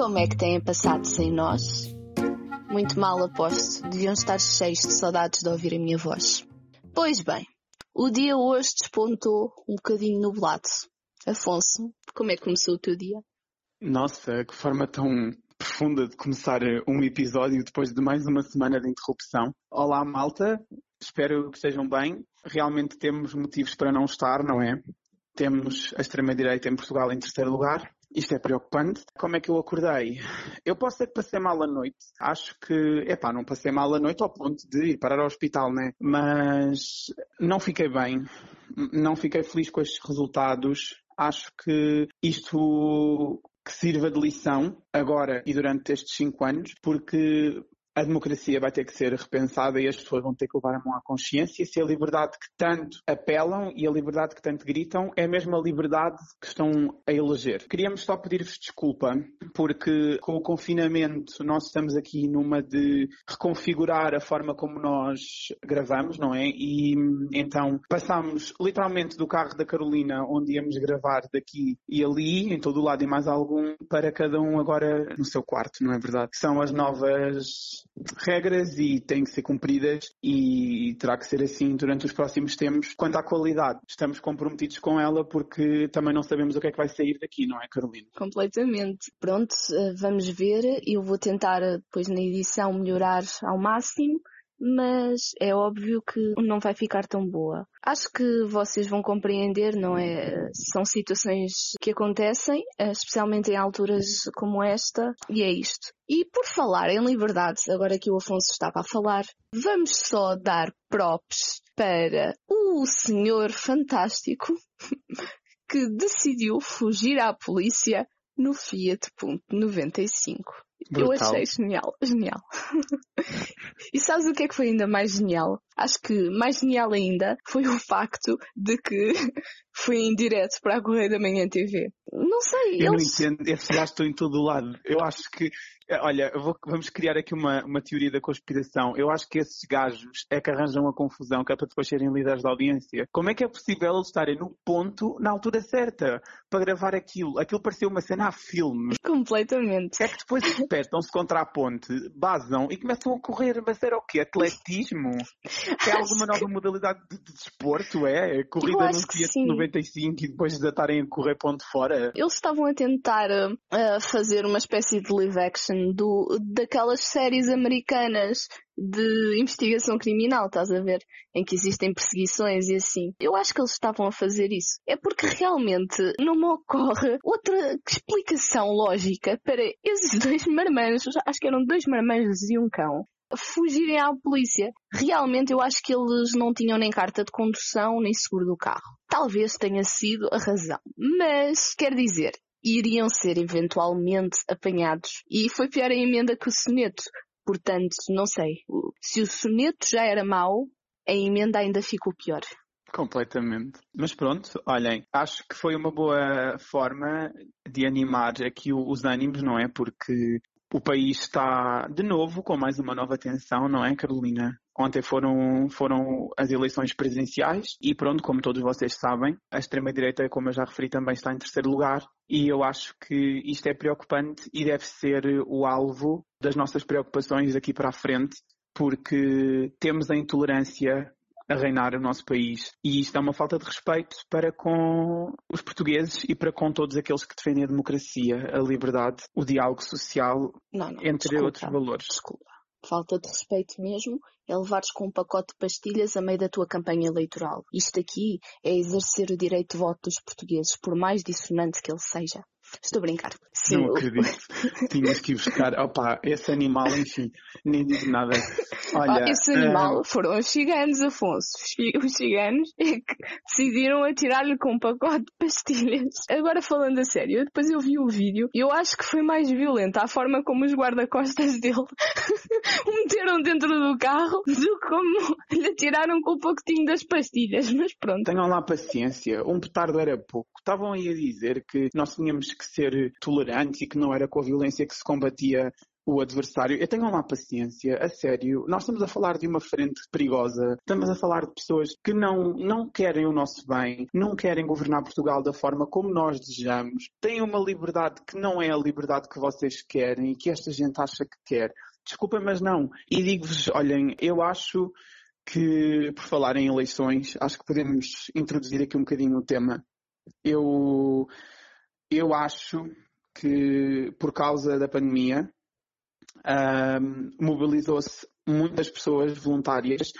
Como é que têm passado sem nós? Muito mal aposto, deviam estar cheios de saudades de ouvir a minha voz. Pois bem, o dia hoje despontou um bocadinho nublado. Afonso, como é que começou o teu dia? Nossa, que forma tão profunda de começar um episódio depois de mais uma semana de interrupção. Olá, malta. Espero que estejam bem. Realmente temos motivos para não estar, não é? Temos a extrema-direita em Portugal em terceiro lugar. Isto é preocupante. Como é que eu acordei? Eu posso ser que passei mal a noite. Acho que, epá, não passei mal a noite ao ponto de ir parar ao hospital, né? Mas não fiquei bem. Não fiquei feliz com estes resultados. Acho que isto que sirva de lição agora e durante estes cinco anos, porque a democracia vai ter que ser repensada e as pessoas vão ter que levar a mão à consciência se a liberdade que tanto apelam e a liberdade que tanto gritam é a mesma liberdade que estão a eleger. Queríamos só pedir-vos desculpa porque com o confinamento nós estamos aqui numa de reconfigurar a forma como nós gravamos, não é? E então passámos literalmente do carro da Carolina onde íamos gravar daqui e ali, em todo o lado e mais algum, para cada um agora no seu quarto, não é verdade? São as novas regras e têm que ser cumpridas e terá que ser assim durante os próximos tempos. Quanto à qualidade, estamos comprometidos com ela porque também não sabemos o que é que vai sair daqui, não é, Carolina? Completamente. Pronto, eh, vamos ver. Eu vou tentar eh, depois na edição melhorar ao máximo mas é óbvio que não vai ficar tão boa. Acho que vocês vão compreender, não é? São situações que acontecem, especialmente em alturas como esta, e é isto. E por falar em liberdade, agora que o Afonso estava a falar, vamos só dar props para o senhor fantástico que decidiu fugir à polícia no Fiat Punto 95. Brutal. Eu achei genial, genial. e sabes o que é que foi ainda mais genial? Acho que mais genial ainda foi o facto de que foi em direto para a Correia da Manhã TV. Não sei. Eu eles... não entendo, esses gajos estão em todo o lado. Eu acho que olha, vou, vamos criar aqui uma, uma teoria da conspiração. Eu acho que esses gajos é que arranjam a confusão, que é para depois serem líderes da audiência. Como é que é possível eles estarem no ponto, na altura certa, para gravar aquilo? Aquilo parecia uma cena a filme. Completamente. É que depois despertam-se contra a ponte, basam e começam a correr. Mas era o quê? Atletismo? É alguma nova modalidade de, de desporto? É? Corrida no Fiat 95 e depois de estarem a correr ponto fora? Eles estavam a tentar uh, fazer uma espécie de live action daquelas séries americanas de investigação criminal, estás a ver? Em que existem perseguições e assim. Eu acho que eles estavam a fazer isso. É porque realmente não me ocorre outra explicação lógica para esses dois marmanjos, acho que eram dois marmanjos e um cão, fugirem à polícia. Realmente eu acho que eles não tinham nem carta de condução nem seguro do carro. Talvez tenha sido a razão. Mas, quer dizer, iriam ser eventualmente apanhados. E foi pior a emenda que o soneto. Portanto, não sei. Se o soneto já era mau, a emenda ainda ficou pior. Completamente. Mas pronto, olhem, acho que foi uma boa forma de animar aqui os ânimos, não é? Porque o país está de novo com mais uma nova tensão, não é, Carolina? Ontem foram, foram as eleições presidenciais e pronto, como todos vocês sabem, a extrema-direita, como eu já referi, também está em terceiro lugar e eu acho que isto é preocupante e deve ser o alvo das nossas preocupações aqui para a frente, porque temos a intolerância a reinar o nosso país. E isto é uma falta de respeito para com os portugueses e para com todos aqueles que defendem a democracia, a liberdade, o diálogo social, não, não, entre desculpa, outros valores. Desculpa. Falta de respeito mesmo é levares com um pacote de pastilhas a meio da tua campanha eleitoral. Isto aqui é exercer o direito de voto dos portugueses, por mais dissonante que ele seja. Estou a brincar. Sim. Não acredito. Tinhas que ir buscar. Opa, esse animal, enfim, nem digo nada. Olha, ah, esse animal uh... foram os ciganos, Afonso. Os ciganos é que decidiram atirar-lhe com um pacote de pastilhas. Agora falando a sério, depois eu vi o vídeo e eu acho que foi mais violenta a forma como os guarda-costas dele o meteram dentro do carro do como lhe atiraram com o pacotinho das pastilhas. Mas pronto. Tenham lá paciência. Um petardo era pouco. Estavam aí a dizer que nós tínhamos que ser tolerantes e que não era com a violência que se combatia o adversário. Eu tenho lá paciência, a sério. Nós estamos a falar de uma frente perigosa, estamos a falar de pessoas que não, não querem o nosso bem, não querem governar Portugal da forma como nós desejamos, têm uma liberdade que não é a liberdade que vocês querem e que esta gente acha que quer. Desculpem, mas não. E digo-vos, olhem, eu acho que, por falar em eleições, acho que podemos introduzir aqui um bocadinho o tema. Eu, eu acho que, por causa da pandemia, um, mobilizou-se muitas pessoas voluntárias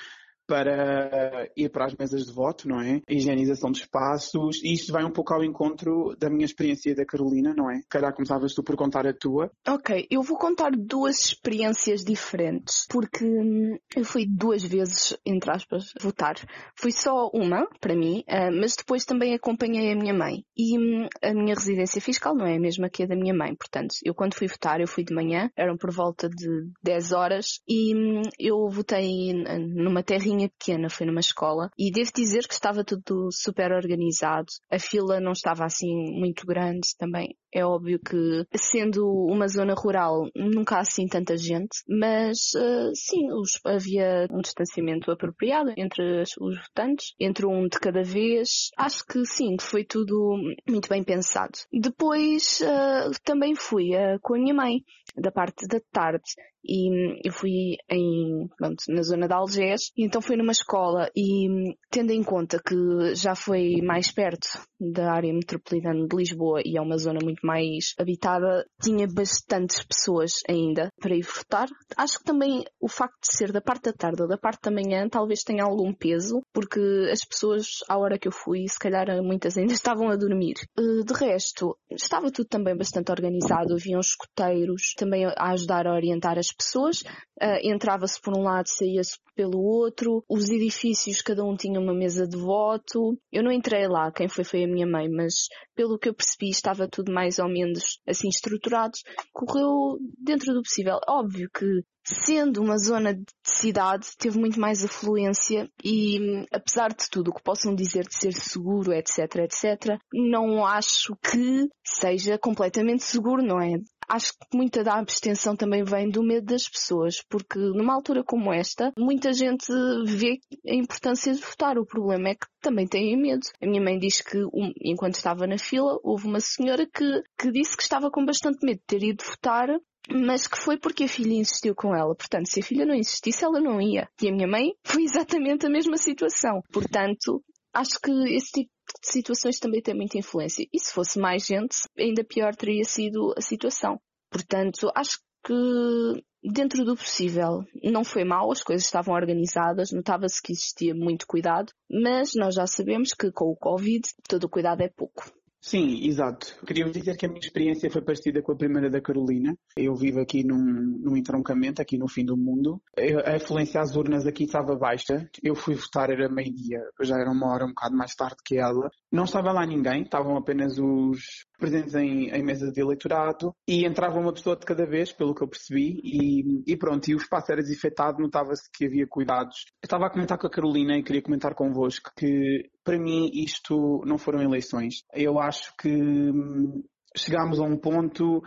para ir para as mesas de voto, não é? A higienização de espaços, e isto vai um pouco ao encontro da minha experiência da Carolina, não é? Calhar começavas tu por contar a tua. Ok, eu vou contar duas experiências diferentes, porque hum, eu fui duas vezes, entre aspas, votar. Fui só uma, para mim, uh, mas depois também acompanhei a minha mãe. E hum, a minha residência fiscal não é a mesma que a da minha mãe, portanto, eu quando fui votar, eu fui de manhã, eram por volta de 10 horas, e hum, eu votei numa terrinha pequena, foi numa escola, e devo dizer que estava tudo super organizado. A fila não estava assim muito grande também. É óbvio que, sendo uma zona rural, nunca há assim tanta gente, mas uh, sim, os, havia um distanciamento apropriado entre os votantes, entre um de cada vez. Acho que sim, foi tudo muito bem pensado. Depois uh, também fui uh, com a minha mãe, da parte da tarde, e eu fui em, pronto, na zona de Algés, e então fui numa escola e tendo em conta que já foi mais perto da área metropolitana de Lisboa e é uma zona muito mais habitada, tinha bastantes pessoas ainda para ir votar. Acho que também o facto de ser da parte da tarde ou da parte da manhã talvez tenha algum peso, porque as pessoas, à hora que eu fui, se calhar muitas ainda estavam a dormir. Eh, de resto, estava tudo também bastante organizado, haviam escoteiros também a ajudar a orientar as pessoas. Uh, entrava-se por um lado, saía-se pelo outro. Os edifícios, cada um tinha uma mesa de voto. Eu não entrei lá, quem foi foi a minha mãe, mas pelo que eu percebi estava tudo mais ou menos assim estruturado. Correu dentro do possível. Óbvio que sendo uma zona de cidade, teve muito mais afluência e, apesar de tudo o que possam dizer de ser seguro, etc, etc, não acho que seja completamente seguro, não é? acho que muita da abstenção também vem do medo das pessoas, porque numa altura como esta, muita gente vê a importância de votar. O problema é que também têm medo. A minha mãe diz que, enquanto estava na fila, houve uma senhora que, que disse que estava com bastante medo de ter ido votar mas que foi porque a filha insistiu com ela. Portanto, se a filha não insistisse, ela não ia. E a minha mãe foi exatamente a mesma situação. Portanto, acho que esse tipo de situações também tem muita influência. E se fosse mais gente, ainda pior teria sido a situação. Portanto, acho que dentro do possível não foi mal, as coisas estavam organizadas, notava-se que existia muito cuidado, mas nós já sabemos que com o Covid todo o cuidado é pouco. Sim, exato. Queria dizer que a minha experiência foi parecida com a primeira da Carolina. Eu vivo aqui num, num entroncamento, aqui no fim do mundo. A afluência às urnas aqui estava baixa. Eu fui votar, era meio-dia, já era uma hora um bocado mais tarde que ela. Não estava lá ninguém, estavam apenas os presentes em, em mesa de eleitorado e entrava uma pessoa de cada vez, pelo que eu percebi, e, e pronto, e o espaço era desinfetado, notava-se que havia cuidados. Eu estava a comentar com a Carolina e queria comentar convosco que, para mim, isto não foram eleições. Eu acho que hum, chegámos a um ponto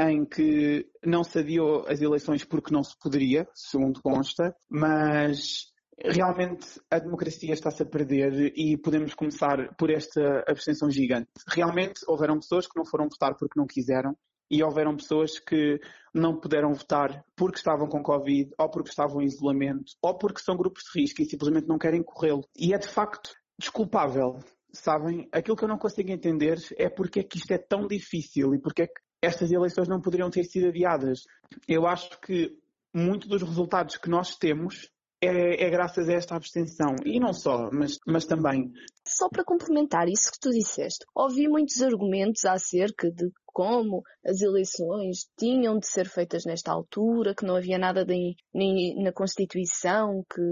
em que não se adiou as eleições porque não se poderia, segundo consta, mas realmente a democracia está-se a perder e podemos começar por esta abstenção gigante. Realmente houveram pessoas que não foram votar porque não quiseram e houveram pessoas que não puderam votar porque estavam com Covid ou porque estavam em isolamento ou porque são grupos de risco e simplesmente não querem corrê-lo. E é de facto desculpável. Sabem, aquilo que eu não consigo entender é porque é que isto é tão difícil e porque é que estas eleições não poderiam ter sido adiadas. Eu acho que muito dos resultados que nós temos é, é, graças a esta abstenção. E não só, mas, mas também. Só para complementar isso que tu disseste, ouvi muitos argumentos acerca de como as eleições tinham de ser feitas nesta altura, que não havia nada de, nem na Constituição que,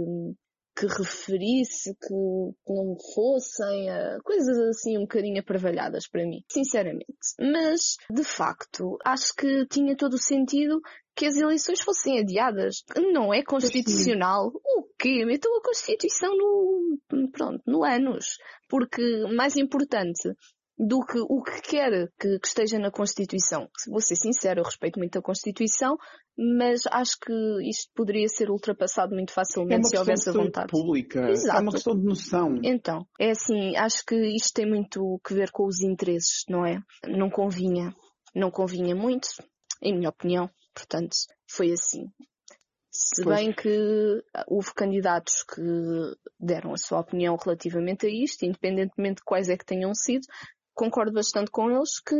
que referisse que não fossem uh, coisas assim um bocadinho aparvalhadas para mim, sinceramente. Mas, de facto, acho que tinha todo o sentido que as eleições fossem adiadas. Não é constitucional. O quê? Metam a Constituição no, pronto, no anos. Porque, mais importante, do que o que quer que, que esteja na Constituição. Vou ser sincero, eu respeito muito a Constituição, mas acho que isto poderia ser ultrapassado muito facilmente é se houvesse a vontade. pública, Exato. é uma questão de noção. Então, é assim, acho que isto tem muito que ver com os interesses, não é? Não convinha, não convinha muito, em minha opinião, portanto, foi assim. Se pois. bem que houve candidatos que deram a sua opinião relativamente a isto, independentemente de quais é que tenham sido, concordo bastante com eles que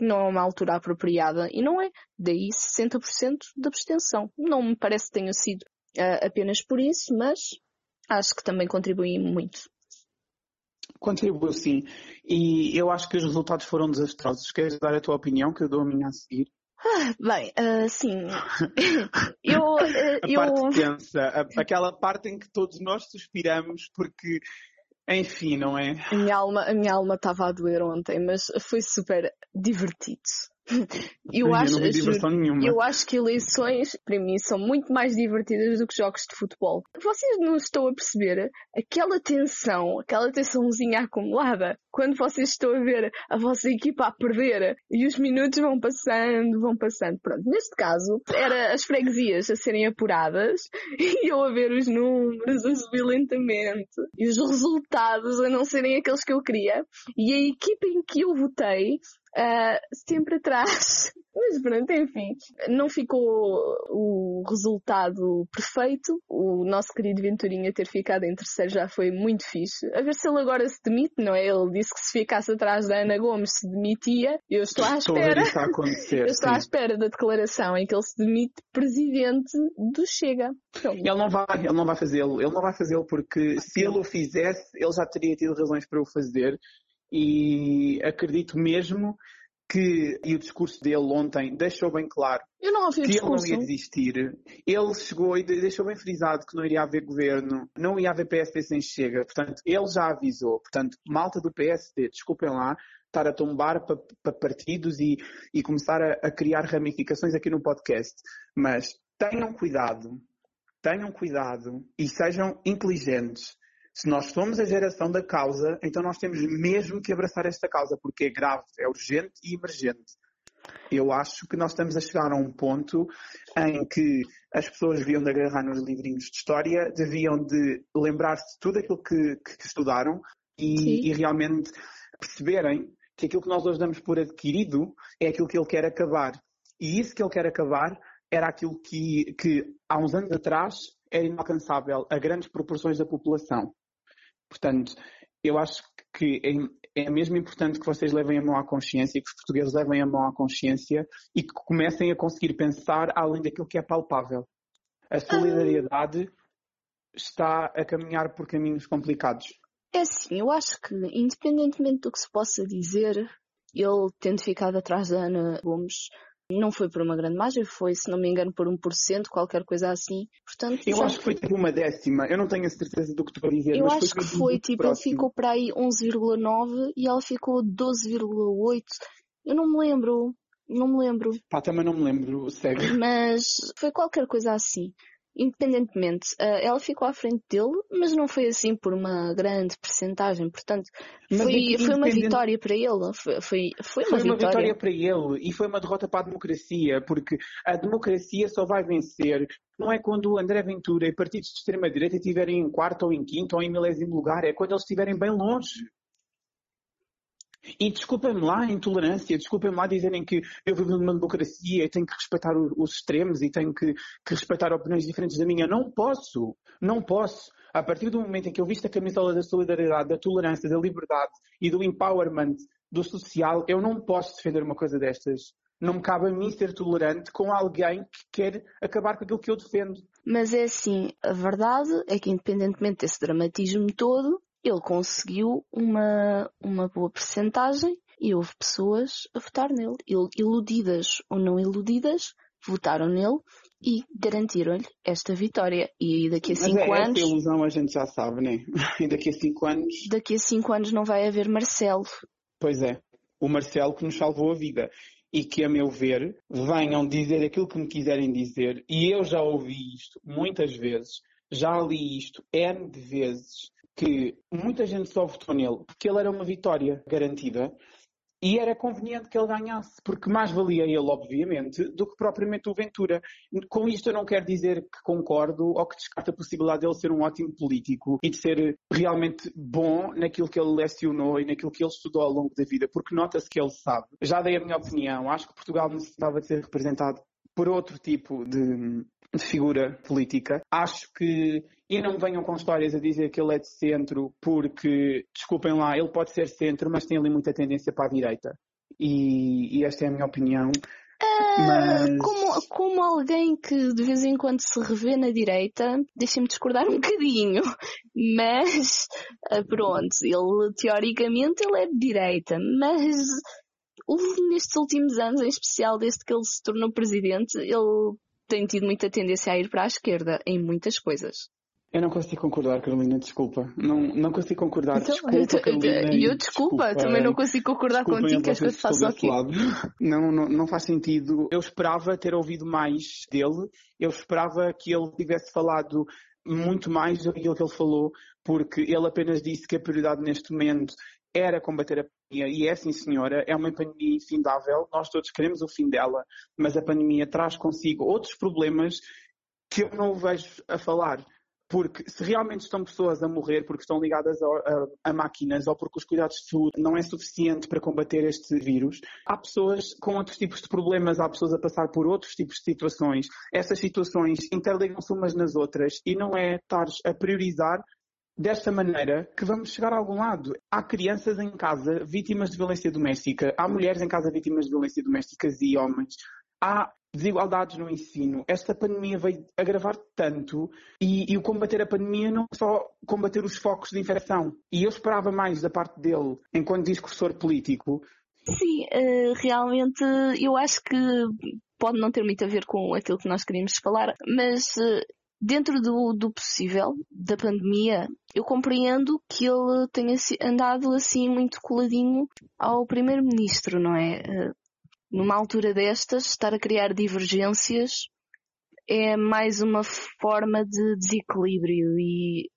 não é uma altura apropriada. E não é. Daí 60% de abstenção. Não me parece que tenha sido uh, apenas por isso, mas acho que também contribui muito. Contribuiu sim. E eu acho que os resultados foram desastrosos. Queres dar a tua opinião, que eu dou a minha a seguir? Ah, bem, uh, sim. eu, uh, a eu... parte tensa, aquela parte em que todos nós suspiramos porque, enfim, não é? A minha alma, a minha alma estava a doer ontem, mas foi super divertido. Eu acho, eu, eu acho que eleições, para mim, são muito mais divertidas do que jogos de futebol. Vocês não estão a perceber aquela tensão, aquela tensãozinha acumulada, quando vocês estão a ver a vossa equipa a perder e os minutos vão passando, vão passando. Pronto, neste caso, era as freguesias a serem apuradas e eu a ver os números a subir lentamente e os resultados a não serem aqueles que eu queria. E a equipa em que eu votei Uh, sempre atrás. Mas pronto, enfim. Não ficou o resultado perfeito. O nosso querido Venturinha ter ficado em terceiro já foi muito fixe. A ver se ele agora se demite, não é? Ele disse que se ficasse atrás da Ana Gomes se demitia. Eu estou à espera. Estou Eu estou sim. à espera da declaração em que ele se demite presidente do Chega. Então, ele não vai, ele não vai fazê-lo. Ele não vai fazê-lo porque se ele o fizesse, ele já teria tido razões para o fazer e acredito mesmo que, e o discurso dele ontem deixou bem claro que ele não ia desistir. Ele chegou e deixou bem frisado que não iria haver governo, não ia haver PSD sem chega. Portanto, ele já avisou. Portanto, malta do PSD, desculpem lá, estar a tombar para pa partidos e, e começar a, a criar ramificações aqui no podcast. Mas tenham cuidado, tenham cuidado e sejam inteligentes se nós somos a geração da causa, então nós temos mesmo que abraçar esta causa, porque é grave, é urgente e emergente. Eu acho que nós estamos a chegar a um ponto em que as pessoas deviam de agarrar nos livrinhos de história, deviam de lembrar-se de tudo aquilo que, que estudaram e, e, realmente perceberem que aquilo que nós hoje damos por adquirido é aquilo que ele quer acabar. E isso que ele quer acabar era aquilo que, que há uns anos atrás era inalcançável a grandes proporções da população. Portanto, eu acho que é, é mesmo importante que vocês levem a mão à consciência, que os portugueses levem a mão à consciência e que comecem a conseguir pensar além daquilo que é palpável. A solidariedade está a caminhar por caminhos complicados. É sim, eu acho que, independentemente do que se possa dizer, ele tendo ficado atrás da Ana Gomes, não foi por uma grande margem, foi, se não me engano, por 1%, qualquer coisa assim. Portanto, eu acho que foi tipo uma décima. Eu não tenho a certeza do que tu a dizer. Eu acho foi que foi, tipo, próximo. ele ficou para aí 11,9 e ela ficou 12,8. Eu não me lembro. Não me lembro. Pá, também não me lembro, segue. Mas foi qualquer coisa assim independentemente, uh, ela ficou à frente dele, mas não foi assim por uma grande percentagem. Portanto, foi, foi uma vitória para ele. Foi, foi, foi, uma, foi uma vitória. vitória para ele e foi uma derrota para a democracia, porque a democracia só vai vencer. Não é quando o André Ventura e partidos de extrema-direita estiverem em quarto ou em quinto ou em milésimo lugar, é quando eles estiverem bem longe. E desculpem-me lá a intolerância, desculpem-me lá dizerem que eu vivo numa democracia e tenho que respeitar os extremos e tenho que, que respeitar opiniões diferentes da minha. Não posso, não posso. A partir do momento em que eu visto a camisola da solidariedade, da tolerância, da liberdade e do empowerment do social, eu não posso defender uma coisa destas. Não me cabe a mim ser tolerante com alguém que quer acabar com aquilo que eu defendo. Mas é assim, a verdade é que independentemente desse dramatismo todo, ele conseguiu uma, uma boa percentagem e houve pessoas a votar nele. Iludidas ou não iludidas, votaram nele e garantiram-lhe esta vitória. E daqui a Mas cinco é, anos. Essa ilusão a gente já sabe, né? E daqui a cinco anos. Daqui a cinco anos não vai haver Marcelo. Pois é. O Marcelo que nos salvou a vida. E que, a meu ver, venham dizer aquilo que me quiserem dizer. E eu já ouvi isto muitas vezes. Já li isto N de vezes que muita gente só votou nele porque ele era uma vitória garantida e era conveniente que ele ganhasse, porque mais valia ele, obviamente, do que propriamente o Ventura. Com isto eu não quero dizer que concordo ou que descarto a possibilidade de ele ser um ótimo político e de ser realmente bom naquilo que ele lecionou e naquilo que ele estudou ao longo da vida, porque nota-se que ele sabe. Já dei a minha opinião, acho que Portugal necessitava de ser representado por outro tipo de, de figura política. Acho que. E não me venham com histórias a dizer que ele é de centro, porque, desculpem lá, ele pode ser centro, mas tem ali muita tendência para a direita. E, e esta é a minha opinião. Uh, mas... como, como alguém que de vez em quando se revê na direita, deixem-me discordar um bocadinho, mas uh, pronto, ele teoricamente ele é de direita, mas nestes últimos anos, em especial desde que ele se tornou presidente, ele tem tido muita tendência a ir para a esquerda em muitas coisas. Eu não consigo concordar, Carolina, desculpa. Não, não consigo concordar. Então, desculpa, Carolina. E eu desculpa, desculpa, também não consigo concordar contigo, que as coisas faço aqui. Não, não, não faz sentido. Eu esperava ter ouvido mais dele. Eu esperava que ele tivesse falado muito mais do que ele falou, porque ele apenas disse que a prioridade neste momento era combater a pandemia, e é sim senhora, é uma pandemia infindável, nós todos queremos o fim dela, mas a pandemia traz consigo outros problemas que eu não vejo a falar. Porque se realmente estão pessoas a morrer porque estão ligadas a, a, a, máquinas ou porque os cuidados de saúde não é suficiente para combater este vírus, há pessoas com outros tipos de problemas, há pessoas a passar por outros tipos de situações. Essas situações interligam-se umas nas outras e não é estar a priorizar desta maneira que vamos chegar a algum lado. Há crianças em casa vítimas de violência doméstica, há mulheres em casa vítimas de violência doméstica e homens, há desigualdades no ensino. Esta pandemia veio agravar tanto e, e, o combater a pandemia não só combater os focos de infecção. E eu esperava mais da parte dele, enquanto discursor político. Sim, uh, realmente eu acho que pode não ter muito a ver com aquilo que nós queríamos falar, mas uh, dentro do, do possível da pandemia, eu compreendo que ele tenha andado assim muito coladinho ao primeiro-ministro, não é? Eh, numa altura destas, estar a criar divergências é mais uma forma de desequilíbrio e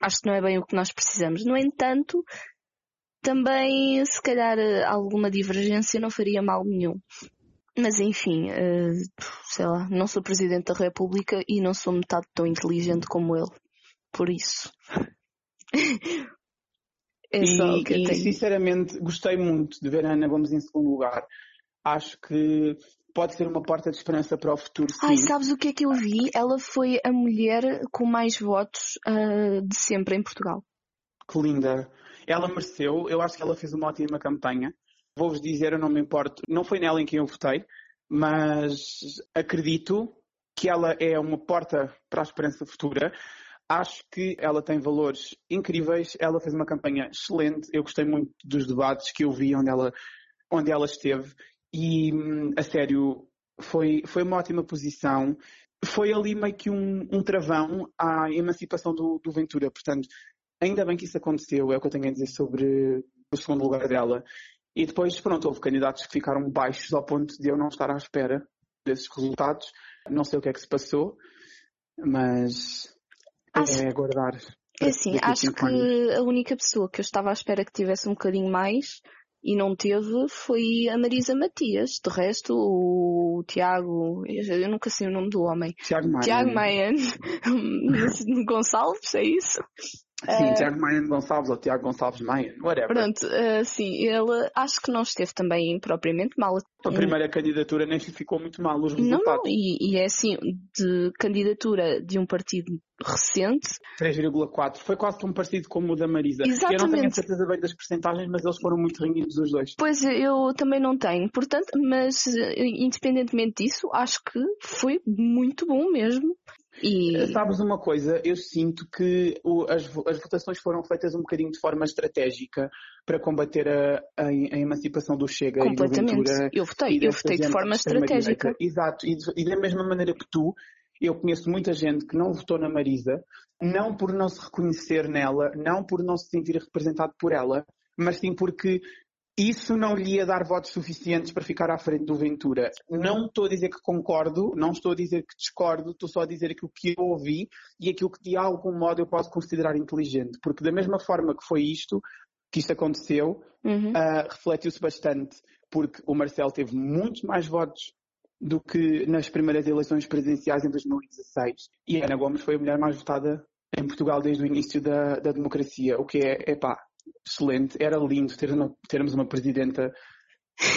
acho que não é bem o que nós precisamos. No entanto, também se calhar alguma divergência não faria mal nenhum. Mas enfim, uh, sei lá, não sou Presidente da República e não sou metade tão inteligente como ele. Por isso. é e, só o que eu tenho. sinceramente gostei muito de ver a Ana Gomes em segundo lugar. Acho que pode ser uma porta de esperança para o futuro. Sim. Ai, sabes o que é que eu vi? Ela foi a mulher com mais votos uh, de sempre em Portugal. Que linda. Ela mereceu, eu acho que ela fez uma ótima campanha. Vou-vos dizer, eu não me importo, não foi nela em quem eu votei, mas acredito que ela é uma porta para a esperança futura. Acho que ela tem valores incríveis, ela fez uma campanha excelente, eu gostei muito dos debates que eu vi onde ela, onde ela esteve e, a sério, foi, foi uma ótima posição. Foi ali meio que um, um travão à emancipação do, do Ventura, portanto, ainda bem que isso aconteceu, é o que eu tenho a dizer sobre o segundo lugar dela. E depois, pronto, houve candidatos que ficaram baixos ao ponto de eu não estar à espera desses resultados. Não sei o que é que se passou, mas acho, é aguardar. É assim, acho que anos. a única pessoa que eu estava à espera que tivesse um bocadinho mais e não teve foi a Marisa Matias. De resto, o Tiago, eu nunca sei o nome do homem. Tiago Maia. Tiago Maia Gonçalves, é isso? Sim, uh, Tiago Maia Gonçalves ou Tiago Gonçalves Maia, whatever. Pronto, uh, sim, ele acho que não esteve também propriamente mal. A primeira candidatura nem ficou muito mal os resultados. Não, não, e, e é assim, de candidatura de um partido recente. 3,4. Foi quase tão parecido como o da Marisa. Exatamente. Eu não tenho certeza bem das percentagens, mas eles foram muito renhidos os dois. Pois eu também não tenho. Portanto, mas independentemente disso, acho que foi muito bom mesmo. E... Eh, sabes uma coisa? Eu sinto que o, as, as, votações foram feitas um bocadinho de forma estratégica para combater a, a, a emancipação do Chega e do Ventura. Eu votei, eu votei de forma estratégica. Exato, e, e da mesma maneira que tu, eu conheço muita gente que não votou na Marisa, não por não se reconhecer nela, não por não se sentir representado por ela, mas sim porque isso não lhe ia dar votos suficientes para ficar à frente do Ventura. Não estou a dizer que concordo, não estou a dizer que discordo, estou só a dizer aquilo que eu ouvi e aquilo que de algum modo eu posso considerar inteligente. Porque da mesma forma que foi isto, que isto aconteceu, uhum. uh, refletiu-se bastante, porque o Marcelo teve muitos mais votos do que nas primeiras eleições presidenciais em 2016. E Ana Gomes foi a mulher mais votada em Portugal desde o início da, da democracia, o que é, epá, excelente. Era lindo ter uma, termos uma presidenta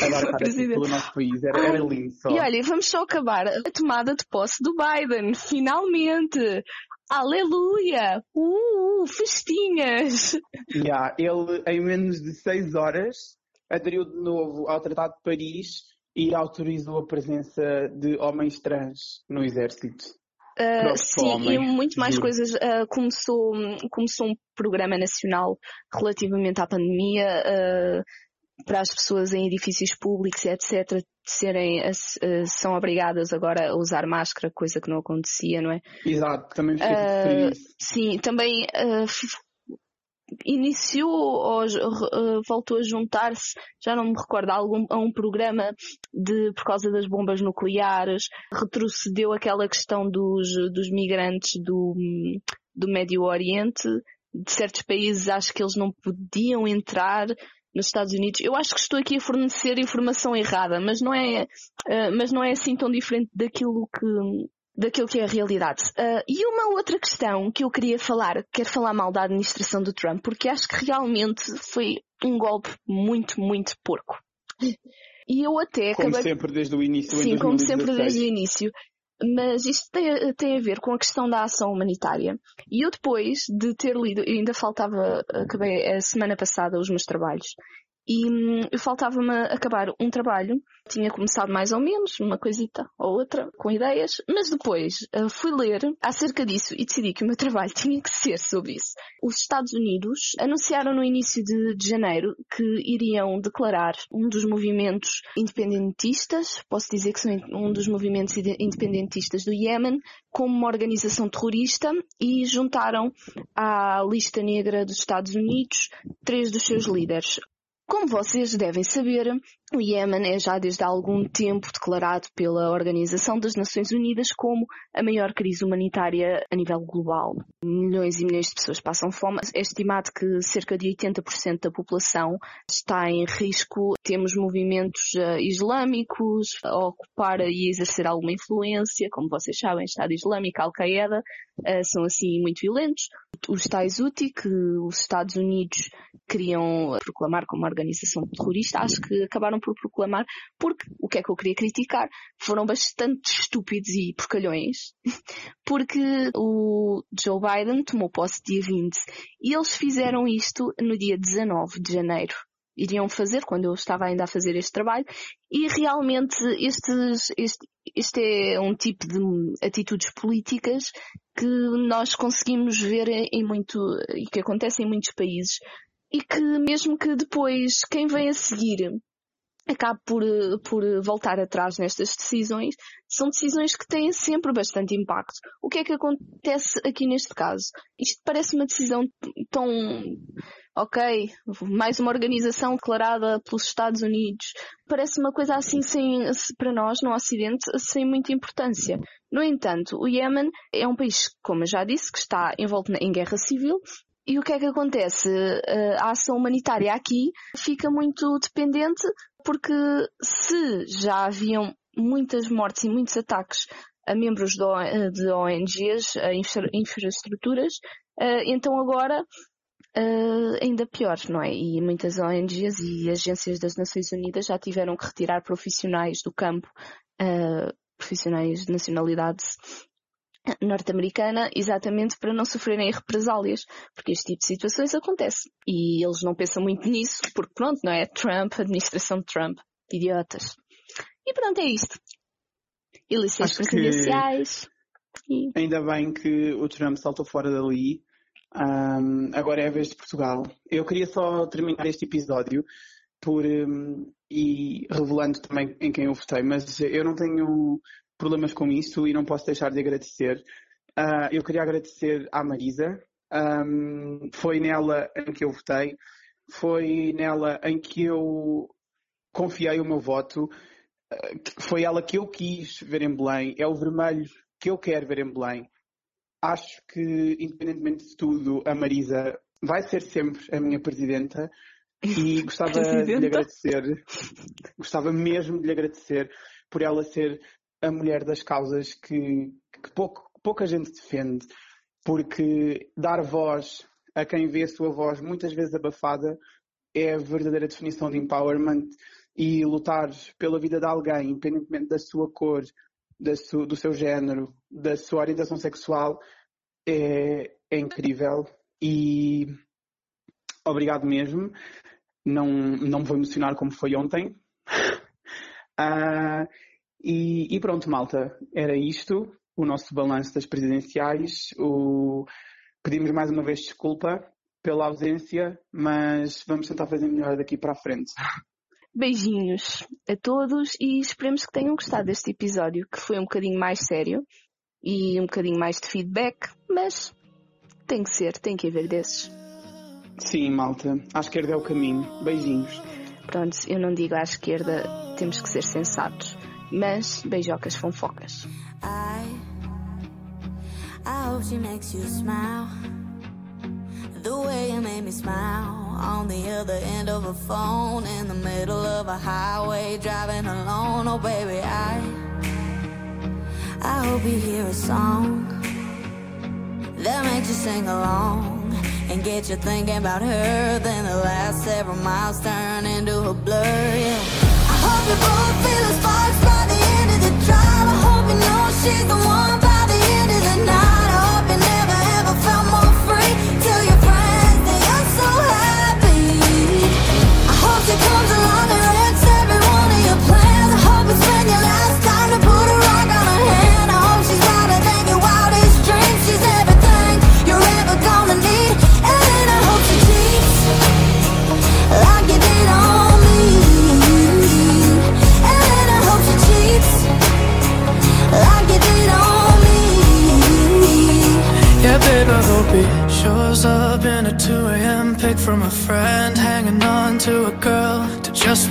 a dar pelo nosso país. Era, era lindo só. E olha, vamos só acabar a tomada de posse do Biden. Finalmente! Aleluia! Uh, festinhas! Yeah, ele, em menos de seis horas, aderiu de novo ao Tratado de Paris e autorizou a presença de homens trans no exército. Uh, sim, e muito mais Juro. coisas. Uh, começou, começou um programa nacional relativamente à pandemia uh, para as pessoas em edifícios públicos, etc., serem, são obrigadas agora a usar máscara, coisa que não acontecia, não é? Exato, também fiquei Sim, também iniciou ou uh, voltou a juntar-se, já não me recordo, a, algum, a um programa de, por causa das bombas nucleares, retrocedeu aquela questão dos, dos migrantes do, do Médio Oriente, de certos países acho que eles não podiam entrar nos Estados Unidos. Eu acho que estou aqui a fornecer informação errada, mas não é, uh, mas não é assim tão diferente daquilo que, daquilo que é a realidade. Uh, e uma outra questão que eu queria falar, quero falar mal da administração do Trump, porque acho que realmente foi um golpe muito, muito porco. E eu até Como acabei... sempre desde o início. Sim, como sempre desde o início. Mas isto tem, tem, a ver com a questão da ação humanitária. E eu depois de ter lido, ainda faltava, acabei a semana passada os meus trabalhos, e hum, faltava-me acabar um trabalho. Tinha começado mais ou menos, uma coisita ou outra, com ideias, mas depois uh, fui ler acerca disso e decidi que o meu trabalho tinha que ser sobre isso. Os Estados Unidos anunciaram no início de, de janeiro que iriam declarar um dos movimentos independentistas, posso dizer que são um dos movimentos independentistas do Iémen, como uma organização terrorista e juntaram à lista negra dos Estados Unidos três dos seus líderes. Como vocês devem saber, o Iêmen é já desde há algum tempo declarado pela Organização das Nações Unidas como a maior crise humanitária a nível global. Milhões e milhões de pessoas passam fome. É estimado que cerca de 80% da população está em risco. Temos movimentos uh, islâmicos a ocupar e exercer alguma influência. Como vocês sabem, Estado Islâmico, Al-Qaeda, uh, são assim muito violentos. Os tais Houthi, que os Estados Unidos queriam proclamar como uma organização terrorista, acho que acabaram por proclamar, porque o que é que eu queria criticar? Foram bastante estúpidos e porcalhões, porque o Joe Biden tomou posse dia 20 e eles fizeram isto no dia 19 de janeiro iriam fazer quando eu estava ainda a fazer este trabalho e realmente estes, este, este é um tipo de atitudes políticas que nós conseguimos ver em muito e que acontece em muitos países e que mesmo que depois quem vem a seguir acabe por, por voltar atrás nestas decisões, são decisões que têm sempre bastante impacto. O que é que acontece aqui neste caso? Isto parece uma decisão tão, ok, mais uma organização declarada pelos Estados Unidos. Parece uma coisa assim sem, para nós, no Ocidente, sem muita importância. No entanto, o Iémen é um país, como eu já disse, que está envolto em guerra civil e o que é que acontece? A ação humanitária aqui fica muito dependente porque se já haviam muitas mortes e muitos ataques a membros de ONGs, a infraestruturas, eh, então agora eh, ainda pior, não é? E muitas ONGs e agências das Nações Unidas já tiveram que retirar profissionais do campo, eh, profissionais de nacionalidade norte-americana exatamente para não sofrerem represálias, porque este tipo de situações acontece. E eles não pensam muito nisso, porque pronto, não é? Trump, administração de Trump, idiotas. E pronto, é isto. Eleições presidenciais. E... Ainda bem que o Trump saltou fora dali. Um, agora é a vez de Portugal. Eu queria só terminar este episódio por um, e revelando também em quem eu votei, mas eu não tenho problemas com isso e não posso deixar de agradecer. Uh, eu queria agradecer à Marisa. Um, foi nela em que eu votei. Foi nela em que eu confiei o meu voto. Eh, foi ela que eu quis ver em Belém. É o vermelho que eu quero ver em Belém. Acho que, independentemente de tudo, a Marisa vai ser sempre a minha presidenta e gostava presidenta? de lhe agradecer, gostava mesmo de lhe agradecer por ela ser a mulher das causas que, que pouco, pouca gente defende, porque dar voz a quem vê a sua voz muitas vezes abafada é a verdadeira definição de empowerment e lutar pela vida de alguém, independentemente da sua cor, da su, do seu género, da sua orientação sexual, é, é incrível. E obrigado mesmo. Não, não me vou emocionar como foi ontem. uh, e, e, pronto, malta, era isto, o nosso balanço das presidenciais. O... Pedimos mais uma vez desculpa pela ausência, mas vamos tentar fazer melhor daqui para a frente. Beijinhos a todos e esperemos que tenham gostado deste episódio, que foi um bocadinho mais sério e um bocadinho mais de feedback, mas tem que ser, tem que haver desses. Sim, malta, à esquerda é o caminho. Beijinhos. Pronto, eu não digo à esquerda, temos que ser sensatos, mas beijocas fonfocas. I, I hope she makes you smile. The way you made me smile. on the other end of a phone in the middle of a highway driving alone. Oh, baby, I, I hope you hear a song that makes you sing along and get you thinking about her. Then the last several miles turn into a blur. Yeah,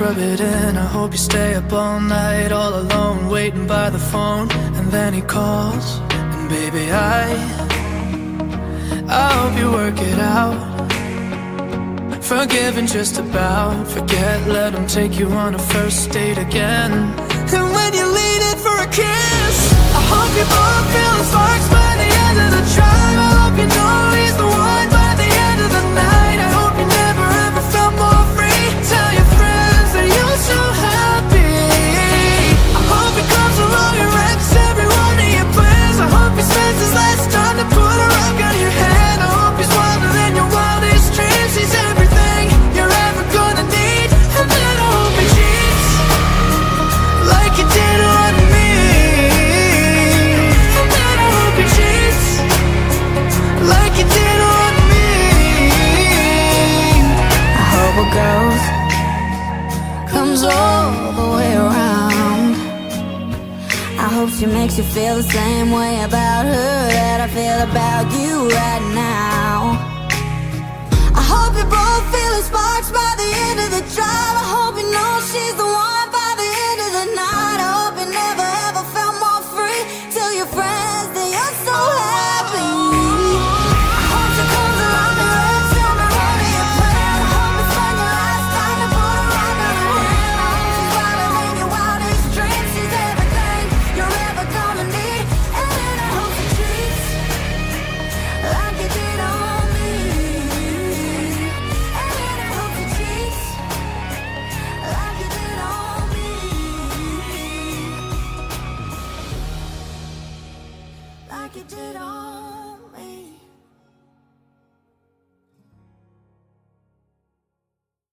rub it in. I hope you stay up all night, all alone, waiting by the phone. And then he calls, and baby, I, I hope you work it out. Forgiven just about, forget, let him take you on a first date again. And when you lean in for a kiss, I hope you both feel the sparks by the end of the drive. She makes you feel the same way about her that I feel about you right now. I hope you both feel sparks by the end of the drive. I hope you know she's the one.